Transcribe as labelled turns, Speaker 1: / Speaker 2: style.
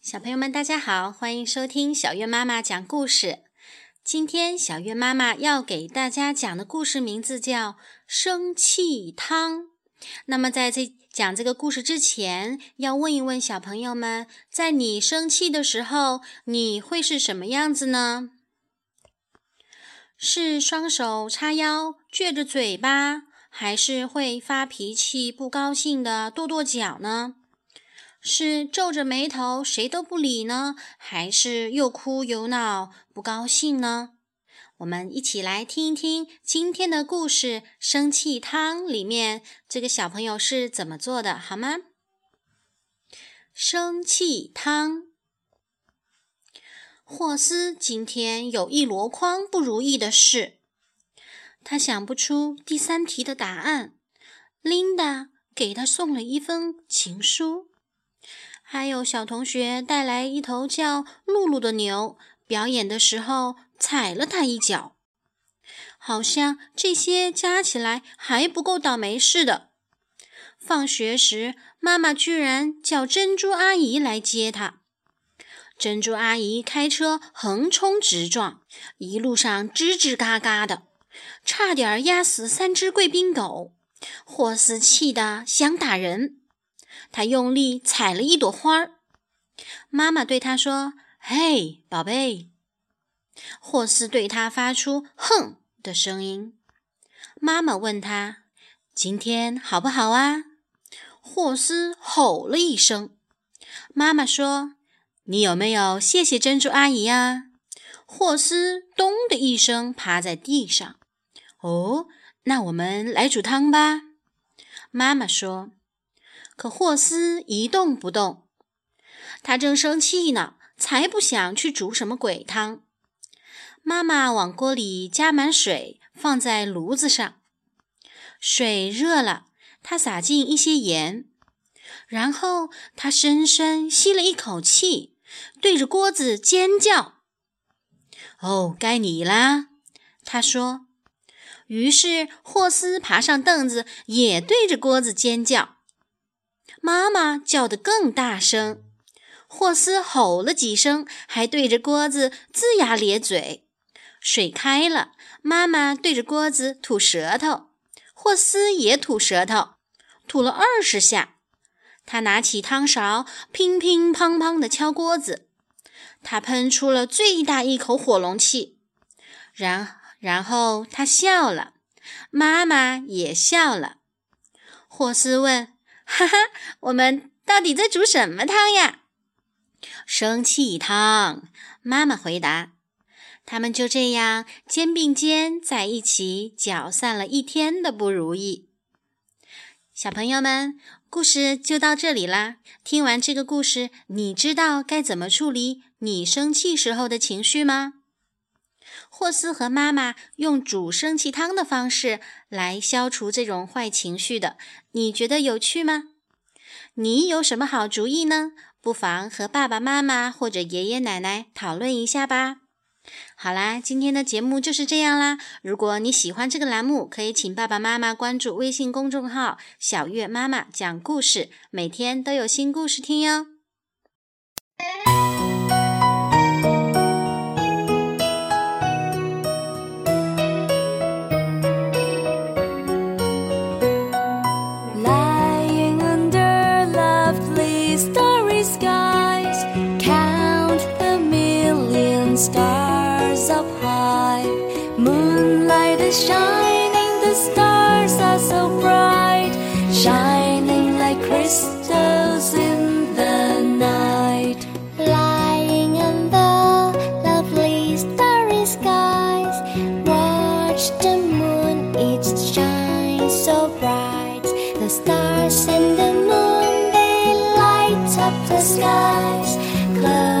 Speaker 1: 小朋友们，大家好，欢迎收听小月妈妈讲故事。今天小月妈妈要给大家讲的故事名字叫《生气汤》。那么在这讲这个故事之前，要问一问小朋友们，在你生气的时候，你会是什么样子呢？是双手叉腰，撅着嘴巴，还是会发脾气、不高兴的跺跺脚呢？是皱着眉头谁都不理呢，还是又哭又闹不高兴呢？我们一起来听一听今天的故事《生气汤》里面这个小朋友是怎么做的，好吗？生气汤，霍斯今天有一箩筐不如意的事，他想不出第三题的答案。琳达给他送了一封情书。还有小同学带来一头叫露露的牛，表演的时候踩了它一脚，好像这些加起来还不够倒霉似的。放学时，妈妈居然叫珍珠阿姨来接她。珍珠阿姨开车横冲直撞，一路上吱吱嘎嘎的，差点压死三只贵宾狗。霍斯气得想打人。他用力踩了一朵花儿，妈妈对他说：“嘿，宝贝。”霍斯对他发出“哼”的声音。妈妈问他：“今天好不好啊？”霍斯吼了一声。妈妈说：“你有没有谢谢珍珠阿姨呀？”霍斯“咚”的一声趴在地上。哦，那我们来煮汤吧。妈妈说。可霍斯一动不动，他正生气呢，才不想去煮什么鬼汤。妈妈往锅里加满水，放在炉子上。水热了，他撒进一些盐，然后他深深吸了一口气，对着锅子尖叫：“哦，该你啦！”他说。于是霍斯爬上凳子，也对着锅子尖叫。妈妈叫得更大声，霍斯吼了几声，还对着锅子龇牙咧嘴。水开了，妈妈对着锅子吐舌头，霍斯也吐舌头，吐了二十下。他拿起汤勺，乒乒乓乓地敲锅子。他喷出了最大一口火龙气，然然后他笑了，妈妈也笑了。霍斯问。哈哈，我们到底在煮什么汤呀？生气汤。妈妈回答。他们就这样肩并肩在一起，搅散了一天的不如意。小朋友们，故事就到这里啦。听完这个故事，你知道该怎么处理你生气时候的情绪吗？霍斯和妈妈用煮生气汤的方式来消除这种坏情绪的，你觉得有趣吗？你有什么好主意呢？不妨和爸爸妈妈或者爷爷奶奶讨论一下吧。好啦，今天的节目就是这样啦。如果你喜欢这个栏目，可以请爸爸妈妈关注微信公众号“小月妈妈讲故事”，每天都有新故事听哟。
Speaker 2: Shining, the stars are so bright, shining like crystals in the night. Lying in the lovely starry skies, watch the moon, it shines so bright. The stars and the moon, they light up the skies. Close